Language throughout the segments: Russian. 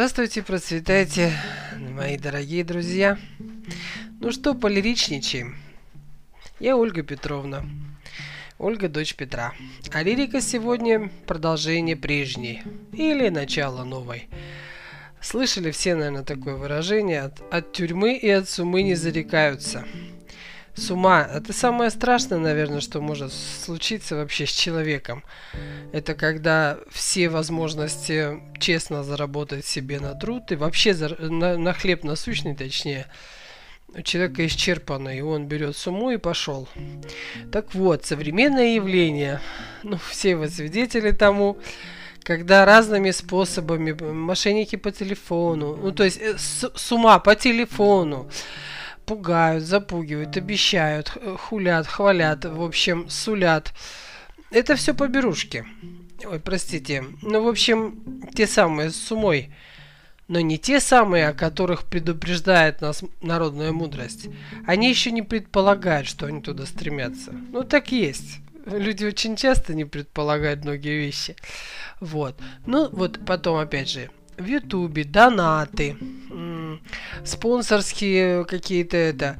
Здравствуйте, процветайте, мои дорогие друзья. Ну что, полиричничаем. Я Ольга Петровна. Ольга, дочь Петра. А лирика сегодня продолжение прежней. Или начало новой. Слышали все, наверное, такое выражение. От, от тюрьмы и от сумы не зарекаются с ума. Это самое страшное, наверное, что может случиться вообще с человеком. Это когда все возможности честно заработать себе на труд и вообще за, на, на хлеб насущный, точнее, у человека исчерпано, и он берет сумму и пошел. Так вот, современное явление, ну, все вы свидетели тому, когда разными способами, мошенники по телефону, ну, то есть э, с, с ума по телефону, пугают, запугивают, обещают, хулят, хвалят, в общем, сулят. Это все по берушке. Ой, простите. Ну, в общем, те самые с умой. Но не те самые, о которых предупреждает нас народная мудрость. Они еще не предполагают, что они туда стремятся. Ну, так есть. Люди очень часто не предполагают многие вещи. Вот. Ну, вот потом, опять же, в Ютубе донаты, спонсорские какие-то это.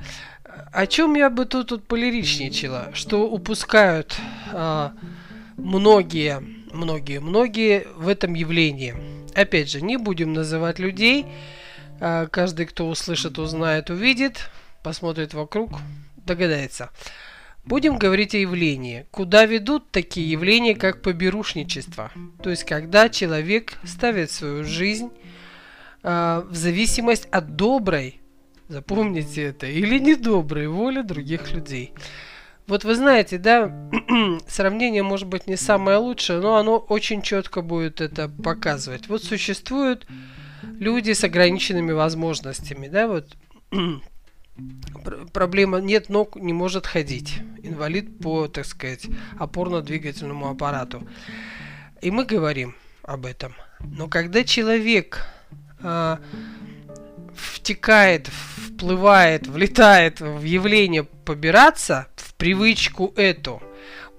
О чем я бы тут, тут полиричничала? Что упускают а, многие, многие, многие в этом явлении. Опять же, не будем называть людей. А, каждый, кто услышит, узнает, увидит, посмотрит вокруг, догадается. Будем говорить о явлении. Куда ведут такие явления, как поберушничество? То есть, когда человек ставит свою жизнь э, в зависимость от доброй, запомните это, или недоброй воли других людей. Вот вы знаете, да, сравнение может быть не самое лучшее, но оно очень четко будет это показывать. Вот существуют люди с ограниченными возможностями, да, вот проблема нет ног, не может ходить. Инвалид по, так сказать, опорно-двигательному аппарату. И мы говорим об этом. Но когда человек э, втекает, вплывает, влетает в явление побираться, в привычку эту,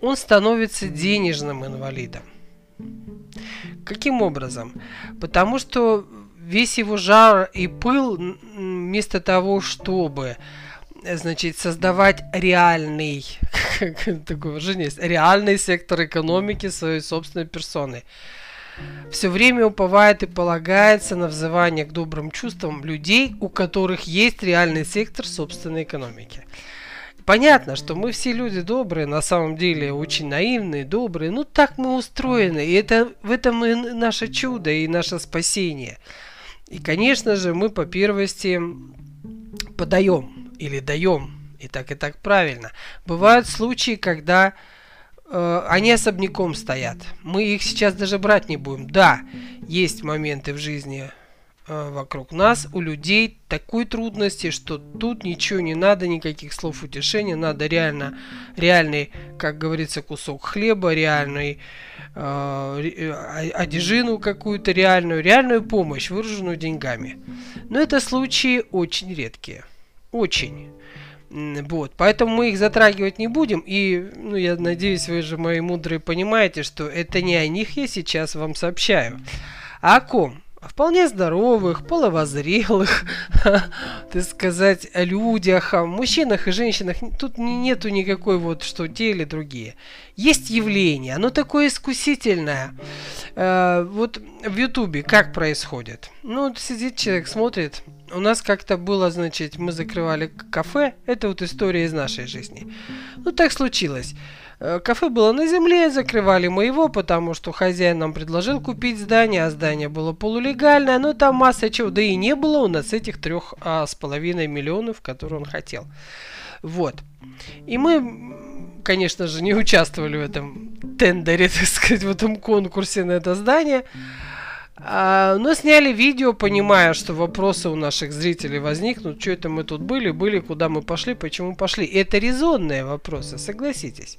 он становится денежным инвалидом. Каким образом? Потому что весь его жар и пыл, вместо того, чтобы значит, создавать реальный, такое выражение есть, реальный сектор экономики своей собственной персоны. Все время уповает и полагается на взывание к добрым чувствам людей, у которых есть реальный сектор собственной экономики. Понятно, что мы все люди добрые, на самом деле очень наивные, добрые, ну так мы устроены, и это в этом и наше чудо, и наше спасение – и, конечно же, мы по первости подаем или даем, и так и так правильно. Бывают случаи, когда э, они особняком стоят. Мы их сейчас даже брать не будем. Да, есть моменты в жизни вокруг нас, у людей такой трудности, что тут ничего не надо, никаких слов утешения, надо реально, реальный, как говорится, кусок хлеба, реальный э, одежину какую-то реальную, реальную помощь, выраженную деньгами. Но это случаи очень редкие. Очень. Вот, поэтому мы их затрагивать не будем. И, ну, я надеюсь, вы же мои мудрые понимаете, что это не о них я сейчас вам сообщаю. А о ком? Вполне здоровых, половозрелых, так сказать, людях, мужчинах и женщинах. Тут нету никакой вот, что те или другие. Есть явление, оно такое искусительное. Э, вот в Ютубе как происходит? Ну, сидит человек, смотрит. У нас как-то было, значит, мы закрывали кафе. Это вот история из нашей жизни. Ну, так случилось. Э, кафе было на земле, закрывали мы его, потому что хозяин нам предложил купить здание, а здание было полулегальное, но там масса чего, да и не было у нас этих трех а, с половиной миллионов, которые он хотел. Вот. И мы, конечно же, не участвовали в этом тендере, так сказать, в этом конкурсе на это здание. А, но сняли видео, понимая, что вопросы у наших зрителей возникнут. Что это мы тут были, были, куда мы пошли, почему пошли. Это резонные вопросы, согласитесь.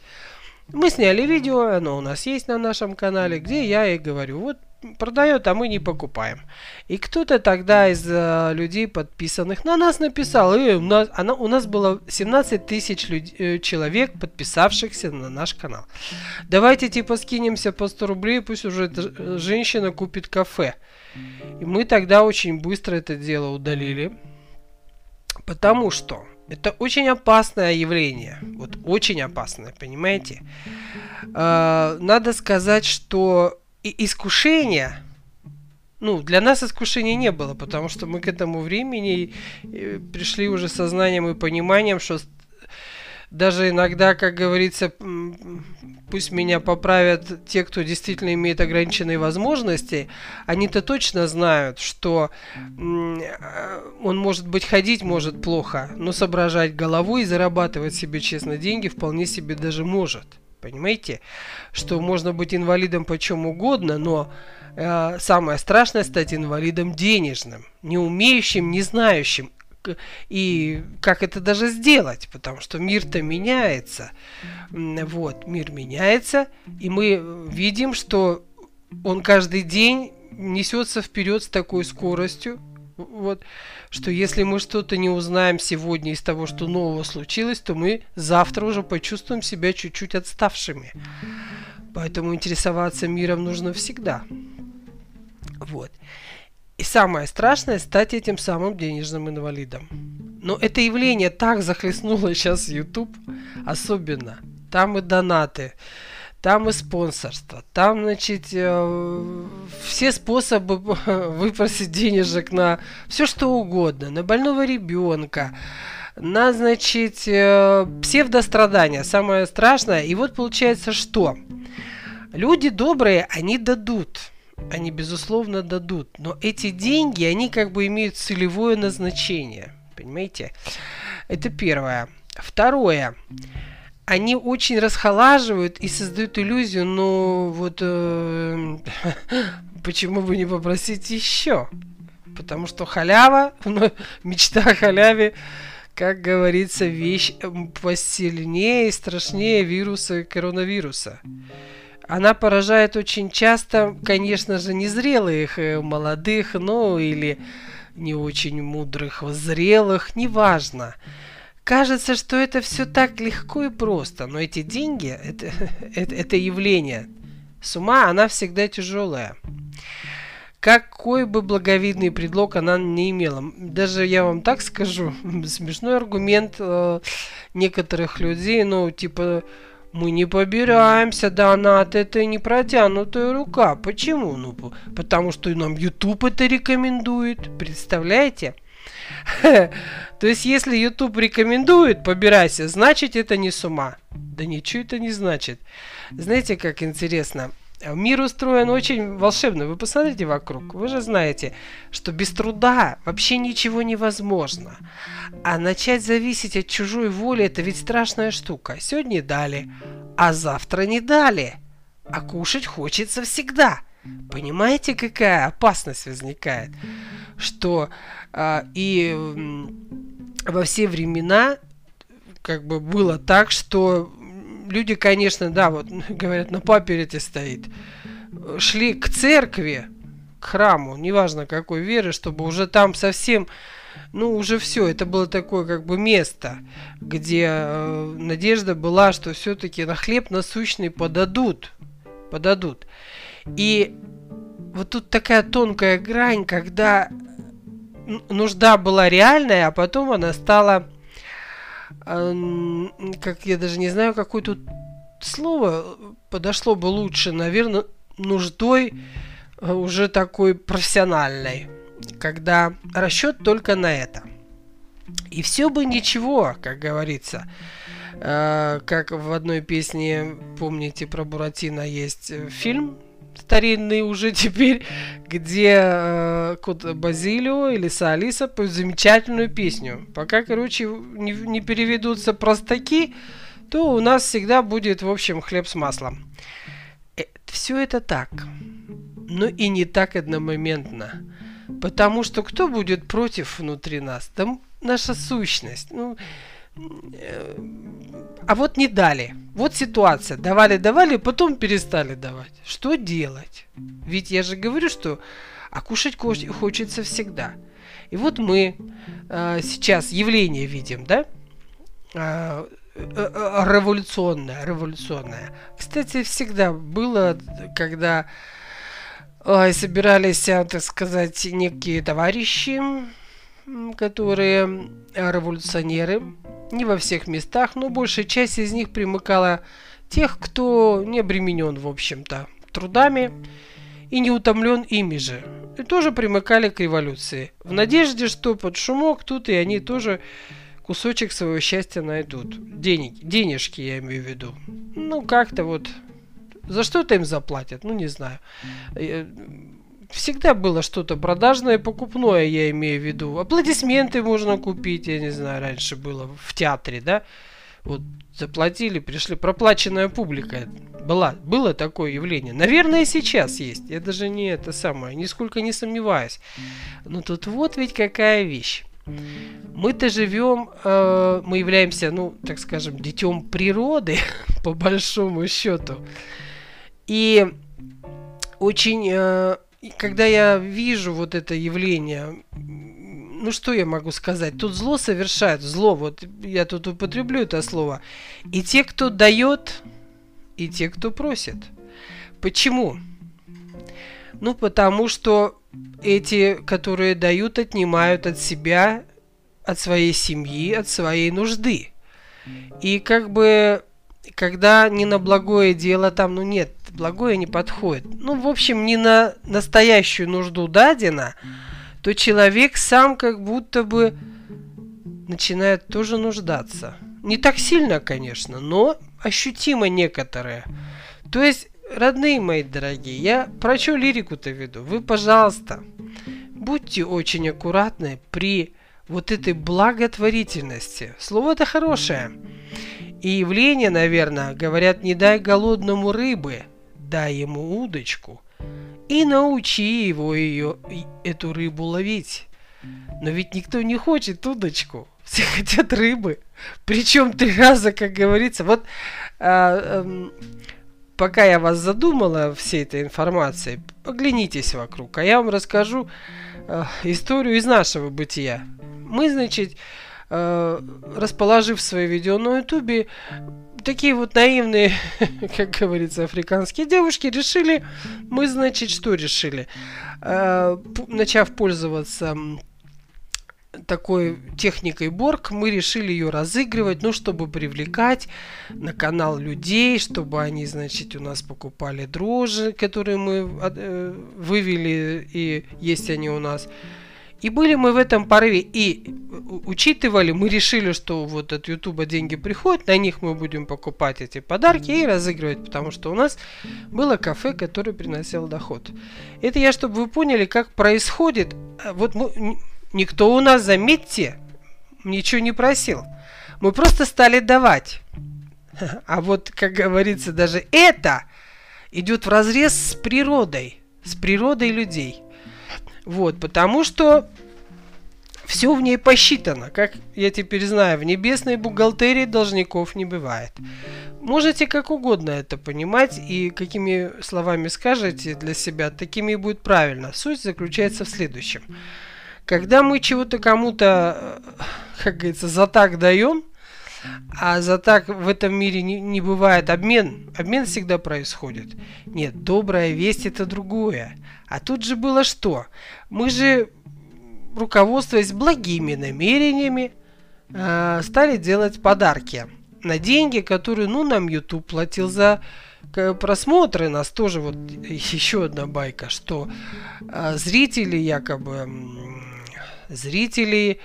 Мы сняли видео, оно у нас есть на нашем канале, где я и говорю, вот продает, а мы не покупаем. И кто-то тогда из э, людей подписанных на нас написал, э, у нас, она, у нас было 17 тысяч э, человек, подписавшихся на наш канал. Давайте типа скинемся по 100 рублей, пусть уже эта э, женщина купит кафе. И мы тогда очень быстро это дело удалили, потому что это очень опасное явление. Вот очень опасное, понимаете? Э, надо сказать, что и искушение, ну, для нас искушения не было, потому что мы к этому времени э, пришли уже сознанием и пониманием, что даже иногда, как говорится, пусть меня поправят те, кто действительно имеет ограниченные возможности, они-то точно знают, что э, он может быть ходить может плохо, но соображать головой и зарабатывать себе честно деньги вполне себе даже может. Понимаете, что можно быть инвалидом по чем угодно, но э, самое страшное стать инвалидом денежным, не умеющим, не знающим и как это даже сделать, потому что мир-то меняется. Вот, мир меняется, и мы видим, что он каждый день несется вперед с такой скоростью, вот, что если мы что-то не узнаем сегодня из того, что нового случилось, то мы завтра уже почувствуем себя чуть-чуть отставшими. Поэтому интересоваться миром нужно всегда. Вот. И самое страшное стать этим самым денежным инвалидом. Но это явление так захлестнуло сейчас YouTube, особенно. Там и донаты, там и спонсорство, там, значит, э, все способы выпросить денежек на все что угодно, на больного ребенка, на, значит, э, псевдострадания, самое страшное. И вот получается, что люди добрые, они дадут они, безусловно, дадут. Но эти деньги, они как бы имеют целевое назначение. Понимаете? Это первое. Второе. Они очень расхолаживают и создают иллюзию, ну вот э, почему бы не попросить еще? Потому что халява, ну, мечта о халяве, как говорится, вещь посильнее и страшнее вируса коронавируса она поражает очень часто, конечно же, незрелых э, молодых, ну или не очень мудрых, зрелых, неважно. Кажется, что это все так легко и просто, но эти деньги, это, это, это явление, с ума она всегда тяжелая. Какой бы благовидный предлог она не имела. Даже я вам так скажу, смешной аргумент э, некоторых людей, ну, типа, мы не побираемся, донат, это не протянутая рука. Почему? Ну, потому что нам YouTube это рекомендует. Представляете? То есть, если YouTube рекомендует, побирайся, значит это не с ума. Да ничего это не значит. Знаете, как интересно? Мир устроен очень волшебно. Вы посмотрите вокруг. Вы же знаете, что без труда вообще ничего невозможно. А начать зависеть от чужой воли это ведь страшная штука. Сегодня дали, а завтра не дали. А кушать хочется всегда. Понимаете, какая опасность возникает? Что а, и во все времена как бы было так, что люди, конечно, да, вот говорят, на паперете стоит, шли к церкви, к храму, неважно какой веры, чтобы уже там совсем, ну уже все, это было такое как бы место, где э, надежда была, что все-таки на хлеб насущный подадут, подадут. И вот тут такая тонкая грань, когда нужда была реальная, а потом она стала как я даже не знаю, какое тут слово подошло бы лучше, наверное, нуждой э, уже такой профессиональной, когда расчет только на это. И все бы ничего, как говорится. Э, как в одной песне, помните, про Буратино есть э, фильм старинный уже теперь, где э, Кот Базилио или Алиса поют замечательную песню. Пока, короче, не, не переведутся простаки, то у нас всегда будет, в общем, хлеб с маслом. Э, все это так. Но и не так одномоментно. Потому что кто будет против внутри нас? Там наша сущность. Ну, а вот не дали. Вот ситуация. Давали, давали, потом перестали давать. Что делать? Ведь я же говорю, что а кушать хочется всегда. И вот мы э, сейчас явление видим, да? Э, э, революционное, революционное. Кстати, всегда было, когда э, собирались, так сказать, некие товарищи, которые революционеры, не во всех местах, но большая часть из них примыкала тех, кто не обременен, в общем-то, трудами и не утомлен ими же. И тоже примыкали к революции. В надежде, что под шумок тут и они тоже кусочек своего счастья найдут. Денег, денежки я имею в виду. Ну, как-то вот... За что-то им заплатят, ну, не знаю. Всегда было что-то продажное, покупное, я имею в виду. Аплодисменты можно купить, я не знаю, раньше было в театре, да? Вот заплатили, пришли, проплаченная публика. Была, было такое явление. Наверное, сейчас есть. Я даже не это самое, нисколько не сомневаюсь. Но тут вот ведь какая вещь. Мы-то живем, э, мы являемся, ну, так скажем, детем природы, по большому счету. И очень э, и когда я вижу вот это явление, ну что я могу сказать? Тут зло совершает, зло, вот я тут употреблю это слово. И те, кто дает, и те, кто просит. Почему? Ну, потому что эти, которые дают, отнимают от себя, от своей семьи, от своей нужды. И как бы, когда не на благое дело там, ну нет, благое не подходит. Ну, в общем, не на настоящую нужду дадено, то человек сам как будто бы начинает тоже нуждаться. Не так сильно, конечно, но ощутимо некоторые. То есть, родные мои дорогие, я про что лирику-то веду? Вы, пожалуйста, будьте очень аккуратны при вот этой благотворительности. Слово это хорошее. И явление, наверное, говорят, не дай голодному рыбы – дай ему удочку и научи его ее, эту рыбу ловить. Но ведь никто не хочет удочку. Все хотят рыбы. Причем три раза, как говорится. Вот а, а, пока я вас задумала всей этой информацией, оглянитесь вокруг, а я вам расскажу а, историю из нашего бытия. Мы, значит, расположив свое видео на ютубе, такие вот наивные, как говорится, африканские девушки решили, мы, значит, что решили? Э, начав пользоваться такой техникой Борг, мы решили ее разыгрывать, ну, чтобы привлекать на канал людей, чтобы они, значит, у нас покупали дрожжи, которые мы э, вывели, и есть они у нас. И были мы в этом порыве, и учитывали, мы решили, что вот от Ютуба деньги приходят, на них мы будем покупать эти подарки и разыгрывать, потому что у нас было кафе, которое приносило доход. Это я, чтобы вы поняли, как происходит. Вот мы, никто у нас, заметьте, ничего не просил. Мы просто стали давать. А вот, как говорится, даже это идет в разрез с природой, с природой людей. Вот, потому что все в ней посчитано. Как я теперь знаю, в небесной бухгалтерии должников не бывает. Можете как угодно это понимать и какими словами скажете для себя, такими и будет правильно. Суть заключается в следующем. Когда мы чего-то кому-то, э, как говорится, за так даем, а за так в этом мире не, не бывает обмен. Обмен всегда происходит. Нет, добрая весть это другое. А тут же было что? Мы же, руководствуясь благими намерениями, э, стали делать подарки на деньги, которые, ну, нам YouTube платил за просмотры. Нас тоже вот еще одна байка, что э, зрители якобы зрители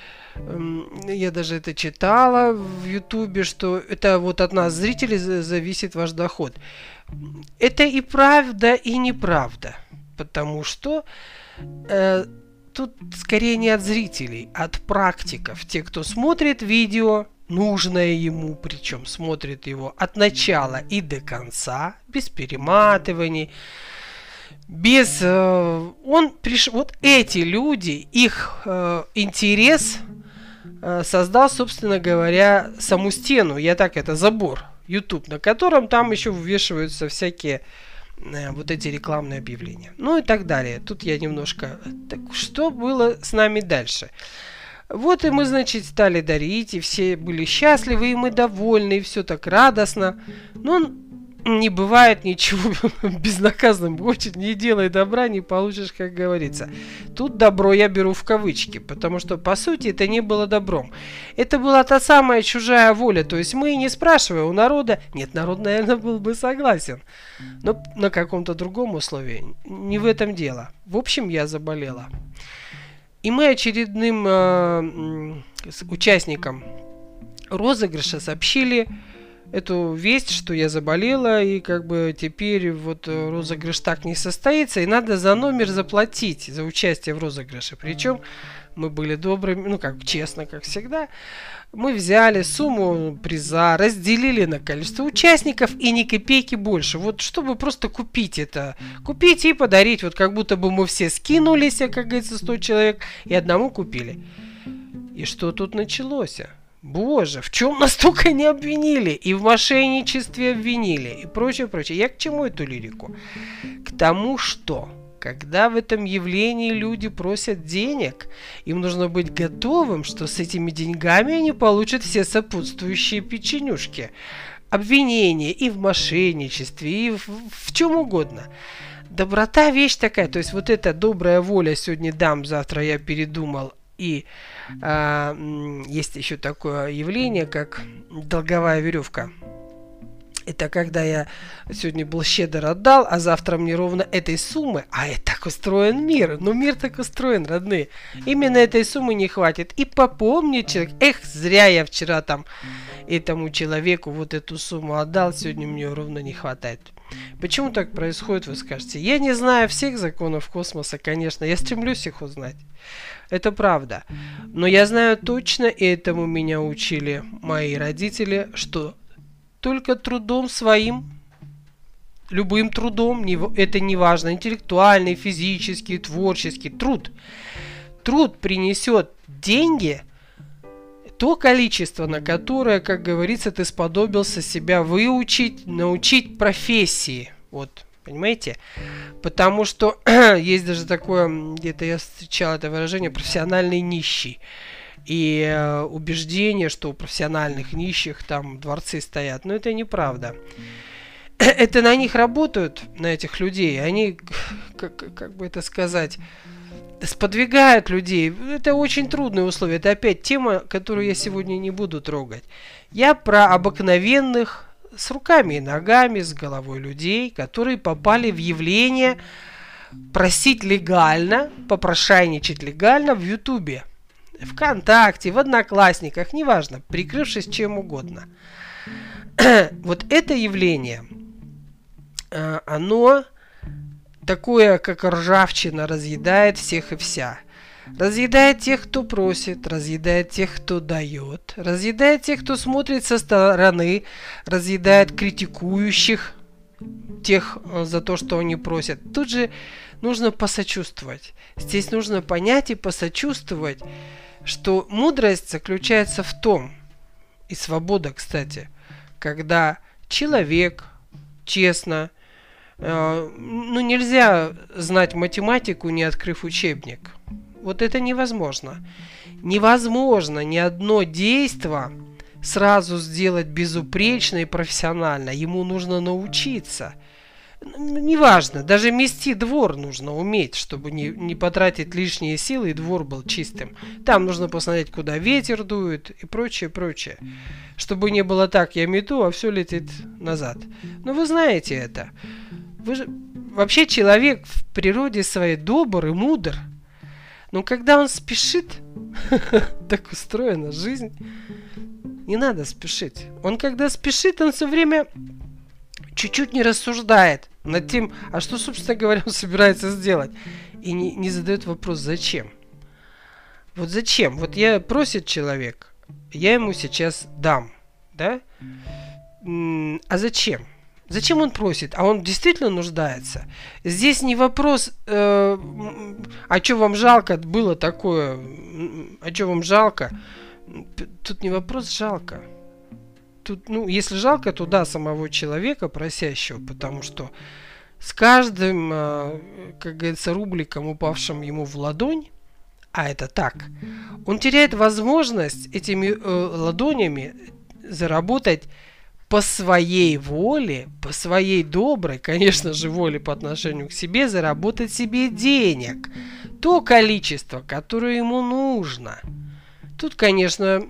я даже это читала в Ютубе, что это вот от нас, зрителей, зависит ваш доход. Это и правда, и неправда. Потому что э, тут скорее не от зрителей, а от практиков. Те, кто смотрит видео, нужное ему, причем смотрит его от начала и до конца, без перематываний, без... Э, он пришел... Вот эти люди, их э, интерес Э, создал, собственно говоря, саму стену. Я так это забор. YouTube, на котором там еще вывешиваются всякие вот эти рекламные объявления. Ну и так далее. Тут я немножко... Так что было с нами дальше? Вот и мы, значит, стали дарить, и все были счастливы, и мы довольны, и все так радостно. Но не бывает ничего безнаказанным. Очень не делай добра, не получишь, как говорится. Тут добро я беру в кавычки, потому что, по сути, это не было добром. Это была та самая чужая воля. То есть мы не спрашивая у народа... Нет, народ, наверное, был бы согласен. Но на каком-то другом условии. Не в этом дело. В общем, я заболела. И мы очередным э, участникам розыгрыша сообщили эту весть, что я заболела, и как бы теперь вот э, розыгрыш так не состоится, и надо за номер заплатить за участие в розыгрыше. Причем мы были добрыми, ну как честно, как всегда. Мы взяли сумму приза, разделили на количество участников и ни копейки больше. Вот чтобы просто купить это. Купить и подарить. Вот как будто бы мы все скинулись, как говорится, 100 человек, и одному купили. И что тут началось? Боже, в чем настолько не обвинили? И в мошенничестве обвинили, и прочее, прочее. Я к чему эту лирику? К тому, что когда в этом явлении люди просят денег, им нужно быть готовым, что с этими деньгами они получат все сопутствующие печенюшки. Обвинения и в мошенничестве, и в, в чем угодно. Доброта вещь такая, то есть вот эта добрая воля сегодня дам, завтра я передумал, и а, есть еще такое явление, как долговая веревка. Это когда я сегодня был щедр отдал, а завтра мне ровно этой суммы, а это так устроен мир, ну мир так устроен, родные. Именно этой суммы не хватит. И попомнит человек, эх, зря я вчера там этому человеку вот эту сумму отдал, сегодня мне ровно не хватает. Почему так происходит, вы скажете? Я не знаю всех законов космоса, конечно, я стремлюсь их узнать. Это правда. Но я знаю точно, и этому меня учили мои родители, что только трудом своим, любым трудом, это не важно, интеллектуальный, физический, творческий, труд. Труд принесет деньги, то количество, на которое, как говорится, ты сподобился себя выучить, научить профессии. Вот, понимаете? Потому что есть даже такое, где-то я встречал это выражение, профессиональный нищий. И э, убеждение, что у профессиональных нищих там дворцы стоят. Но это неправда. Это на них работают, на этих людей. Они, как, как бы это сказать, сподвигают людей. Это очень трудные условия. Это опять тема, которую я сегодня не буду трогать. Я про обыкновенных с руками и ногами, с головой людей, которые попали в явление просить легально, попрошайничать легально в Ютубе, ВКонтакте, в Одноклассниках, неважно, прикрывшись чем угодно. вот это явление, э, оно такое, как ржавчина, разъедает всех и вся. Разъедает тех, кто просит, разъедает тех, кто дает, разъедает тех, кто смотрит со стороны, разъедает критикующих тех э, за то, что они просят. Тут же нужно посочувствовать. Здесь нужно понять и посочувствовать, что мудрость заключается в том, и свобода, кстати, когда человек честно, ну нельзя знать математику, не открыв учебник. Вот это невозможно. Невозможно ни одно действие сразу сделать безупречно и профессионально. Ему нужно научиться. Неважно, даже мести двор нужно уметь, чтобы не, не потратить лишние силы и двор был чистым. Там нужно посмотреть, куда ветер дует и прочее, прочее. Чтобы не было так, я мету, а все летит назад. Но вы знаете это. Вы же... Вообще человек в природе своей добр и мудр. Но когда он спешит, так устроена жизнь, не надо спешить. Он когда спешит, он все время чуть-чуть не рассуждает над тем, а что, собственно говоря, он собирается сделать. И не, не задает вопрос, зачем. Вот зачем? Вот я просит человек, я ему сейчас дам, да? А зачем? Зачем он просит? А он действительно нуждается? Здесь не вопрос, э, а что вам жалко было такое, а что вам жалко? Тут не вопрос жалко. тут, ну, если жалко, то да, самого человека просящего, потому что с каждым, э, как говорится, рубликом, упавшим ему в ладонь, а это так, он теряет возможность этими э, ладонями заработать по своей воле, по своей доброй, конечно же, воле по отношению к себе, заработать себе денег. То количество, которое ему нужно. Тут, конечно,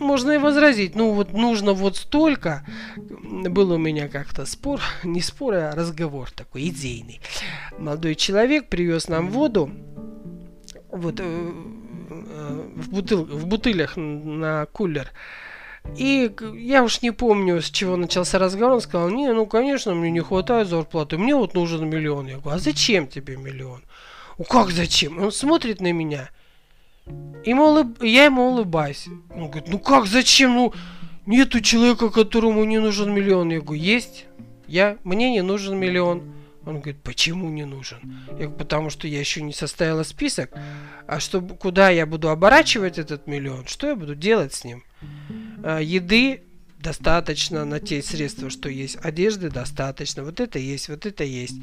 можно и возразить, ну вот нужно вот столько. Был у меня как-то спор, не спор, а разговор такой идейный. Молодой человек привез нам воду, вот э, э, в, бутыл, в бутылях на кулер. И я уж не помню, с чего начался разговор. Он сказал, не, ну, конечно, мне не хватает зарплаты. Мне вот нужен миллион. Я говорю, а зачем тебе миллион? Ну, как зачем? Он смотрит на меня. Ему улыб... Я ему улыбаюсь. Он говорит, ну как, зачем? Ну, нету человека, которому не нужен миллион. Я говорю, есть. Я, мне не нужен миллион. Он говорит, почему не нужен? Я говорю, потому что я еще не составила список. А чтобы, куда я буду оборачивать этот миллион? Что я буду делать с ним? А, еды достаточно на те средства, что есть. Одежды достаточно. Вот это есть, вот это есть.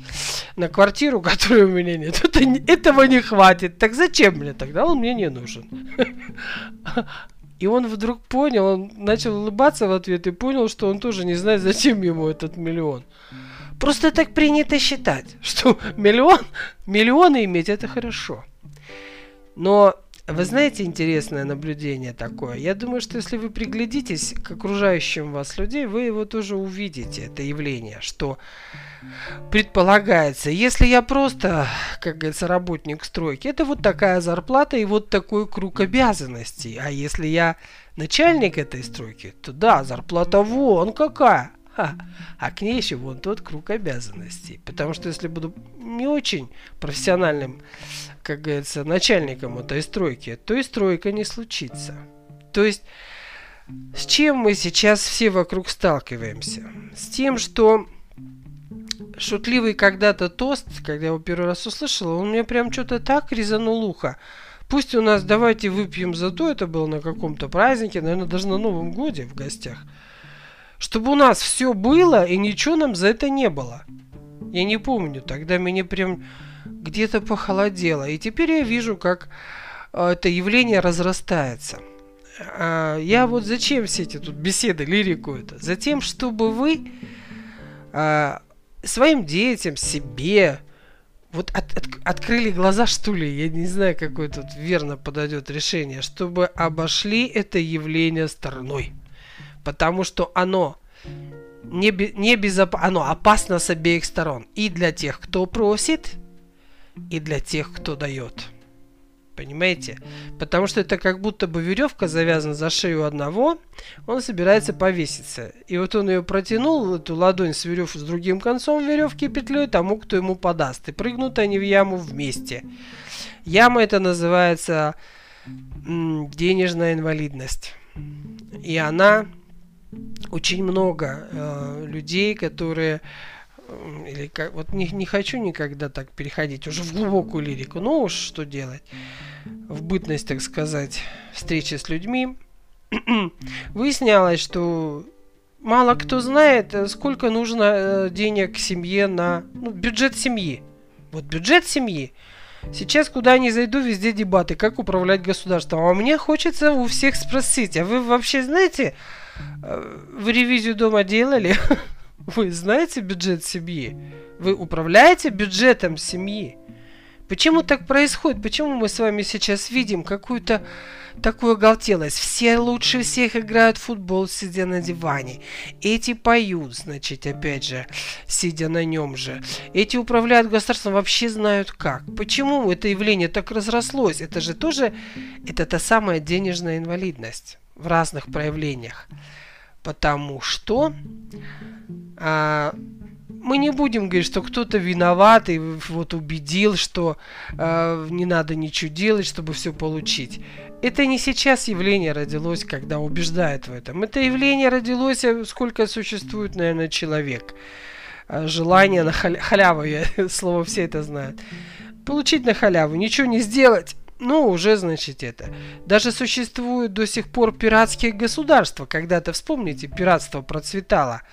На квартиру, которой у меня нет, это, этого не хватит. Так зачем мне тогда? Он мне не нужен. И он вдруг понял, он начал улыбаться в ответ и понял, что он тоже не знает, зачем ему этот миллион. Просто так принято считать, что миллион, миллионы иметь это хорошо. Но вы знаете интересное наблюдение такое? Я думаю, что если вы приглядитесь к окружающим вас людей, вы его тоже увидите, это явление, что предполагается, если я просто, как говорится, работник стройки, это вот такая зарплата и вот такой круг обязанностей. А если я начальник этой стройки, то да, зарплата вон какая. А к ней еще вон тот круг обязанностей. Потому что если буду не очень профессиональным, как говорится, начальником этой стройки, то и стройка не случится. То есть, с чем мы сейчас все вокруг сталкиваемся? С тем, что шутливый когда-то тост, когда я его первый раз услышал, он мне прям что-то так резанул ухо. Пусть у нас давайте выпьем за то, это было на каком-то празднике, наверное, даже на Новом Годе в гостях – чтобы у нас все было и ничего нам за это не было. Я не помню, тогда меня прям где-то похолодело. И теперь я вижу, как а, это явление разрастается. А, я вот зачем все эти тут беседы, лирику это? Затем, чтобы вы а, своим детям, себе, вот от, от, открыли глаза, что ли, я не знаю, какое тут верно подойдет решение, чтобы обошли это явление стороной потому что оно не, не безоп... оно опасно с обеих сторон. И для тех, кто просит, и для тех, кто дает. Понимаете? Потому что это как будто бы веревка завязана за шею одного, он собирается повеситься. И вот он ее протянул, эту ладонь с верев с другим концом веревки петлей тому, кто ему подаст. И прыгнут они в яму вместе. Яма это называется денежная инвалидность. И она очень много э, людей, которые или как вот не, не хочу никогда так переходить уже в глубокую лирику, но уж что делать в бытность, так сказать, встречи с людьми, выяснялось, что мало кто знает, э, сколько нужно э, денег семье на ну, бюджет семьи. Вот бюджет семьи. Сейчас куда ни зайду, везде дебаты, как управлять государством. А мне хочется у всех спросить, а вы вообще знаете, вы ревизию дома делали? Вы знаете бюджет семьи? Вы управляете бюджетом семьи? Почему так происходит? Почему мы с вами сейчас видим какую-то такую оголтелость? Все лучше всех играют в футбол, сидя на диване. Эти поют, значит, опять же, сидя на нем же. Эти управляют государством, вообще знают как. Почему это явление так разрослось? Это же тоже, это та самая денежная инвалидность в разных проявлениях. Потому что а, мы не будем говорить, что кто-то виноват и вот убедил, что э, не надо ничего делать, чтобы все получить. Это не сейчас явление родилось, когда убеждают в этом. Это явление родилось, э, сколько существует, наверное, человек. Э, желание на халя- халяву, я, слово все это знают. Получить на халяву, ничего не сделать, ну, уже, значит, это. Даже существуют до сих пор пиратские государства. Когда-то, вспомните, пиратство процветало.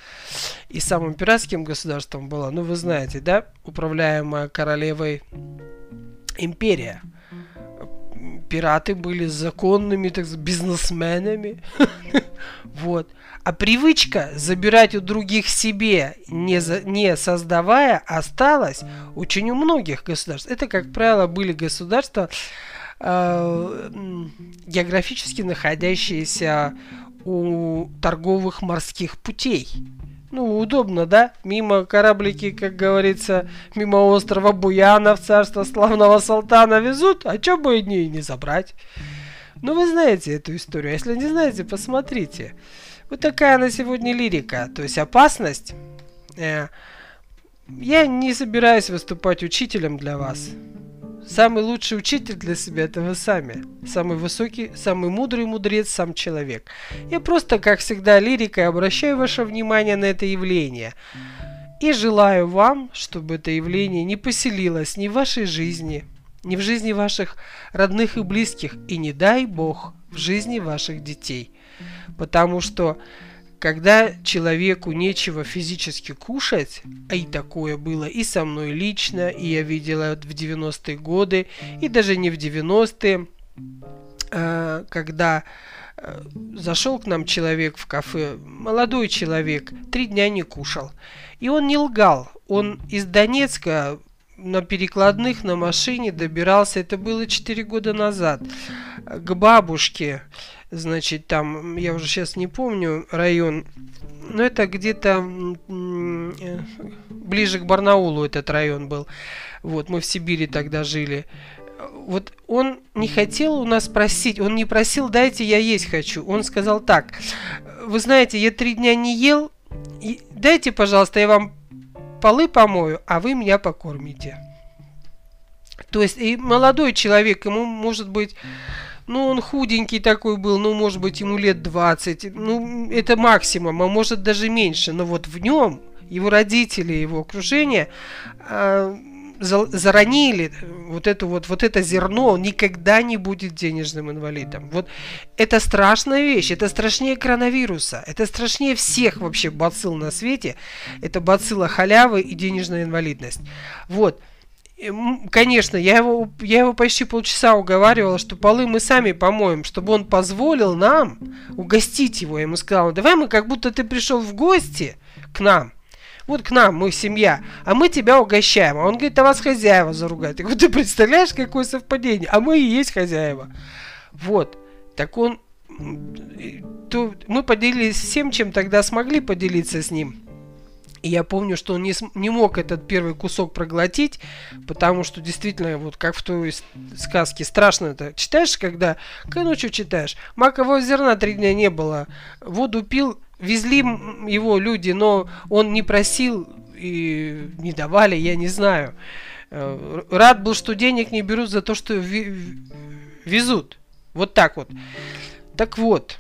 И самым пиратским государством было, ну, вы знаете, да, управляемая королевой империя. Пираты были законными так, бизнесменами. Вот. А привычка забирать у других себе, не, за, не создавая, осталась очень у многих государств. Это, как правило, были государства, географически находящиеся у торговых морских путей. Ну, удобно, да? Мимо кораблики, как говорится, мимо острова Буянов, царства славного Салтана везут, а чё бы и не, не забрать? Ну, вы знаете эту историю. Если не знаете, посмотрите. Вот такая на сегодня лирика. То есть опасность. Э, я не собираюсь выступать учителем для вас. Самый лучший учитель для себя это вы сами. Самый высокий, самый мудрый мудрец сам человек. Я просто, как всегда, лирикой обращаю ваше внимание на это явление. И желаю вам, чтобы это явление не поселилось ни в вашей жизни, ни в жизни ваших родных и близких, и не дай Бог в жизни ваших детей. Потому что когда человеку нечего физически кушать, а и такое было и со мной лично, и я видела в 90-е годы, и даже не в 90-е, а, когда а, зашел к нам человек в кафе, молодой человек, три дня не кушал. И он не лгал. Он из Донецка на перекладных на машине добирался, это было 4 года назад, к бабушке значит, там, я уже сейчас не помню район, но это где-то ближе к Барнаулу этот район был. Вот, мы в Сибири тогда жили. Вот он не хотел у нас просить, он не просил, дайте я есть хочу. Он сказал так, вы знаете, я три дня не ел, дайте, пожалуйста, я вам полы помою, а вы меня покормите. То есть и молодой человек, ему может быть ну, он худенький такой был, ну, может быть, ему лет 20. Ну, это максимум, а может даже меньше. Но вот в нем его родители, его окружение э, заронили вот это вот, вот это зерно, он никогда не будет денежным инвалидом. Вот это страшная вещь, это страшнее коронавируса, это страшнее всех вообще бацилл на свете. Это бацилла халявы и денежная инвалидность. Вот. Конечно, я его, я его почти полчаса уговаривала, что полы мы сами помоем, чтобы он позволил нам угостить его. Я ему сказала, давай мы как будто ты пришел в гости к нам. Вот к нам, мы семья, а мы тебя угощаем. А он говорит, а вас хозяева заругают. Я говорю, ты представляешь, какое совпадение? А мы и есть хозяева. Вот. Так он... То мы поделились всем, чем тогда смогли поделиться с ним. И я помню, что он не, не мог этот первый кусок проглотить, потому что действительно, вот как в той сказке, страшно это. Читаешь, когда, когда ночью читаешь, макового зерна три дня не было, воду пил, везли его люди, но он не просил и не давали, я не знаю. Э, рад был, что денег не берут за то, что везут. Вот так вот. Так вот,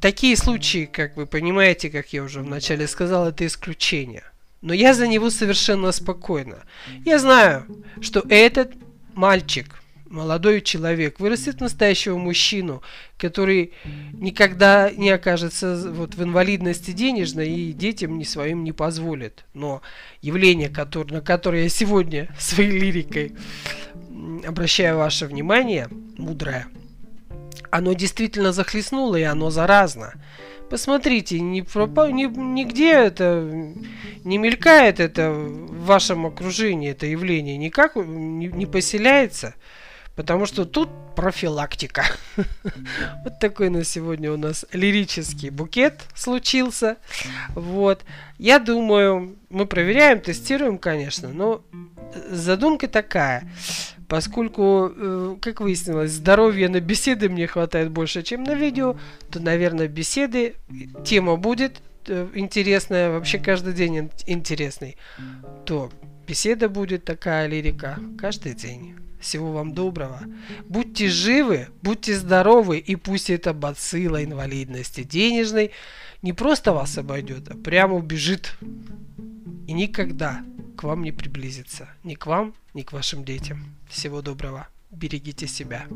такие случаи, как вы понимаете, как я уже вначале сказал, это исключение. Но я за него совершенно спокойно. Я знаю, что этот мальчик, молодой человек, вырастет настоящего мужчину, который никогда не окажется вот в инвалидности денежной и детям не своим не позволит. Но явление, которое, на которое я сегодня своей лирикой обращаю ваше внимание, мудрое – оно действительно захлестнуло, и оно заразно. Посмотрите, ни, пропа... ни, нигде это не мелькает это в вашем окружении, это явление, никак не, не поселяется, потому что тут профилактика. Вот такой на сегодня у нас лирический букет случился. Вот. Я думаю, мы проверяем, тестируем, конечно, но задумка такая поскольку, э, как выяснилось, здоровья на беседы мне хватает больше, чем на видео, то, наверное, беседы, тема будет э, интересная, вообще каждый день интересный, то беседа будет такая лирика каждый день. Всего вам доброго. Будьте живы, будьте здоровы, и пусть это бацилла инвалидности денежной не просто вас обойдет, а прямо убежит. И никогда к вам не приблизится. Ни к вам, ни к вашим детям. Всего доброго. берегите себя.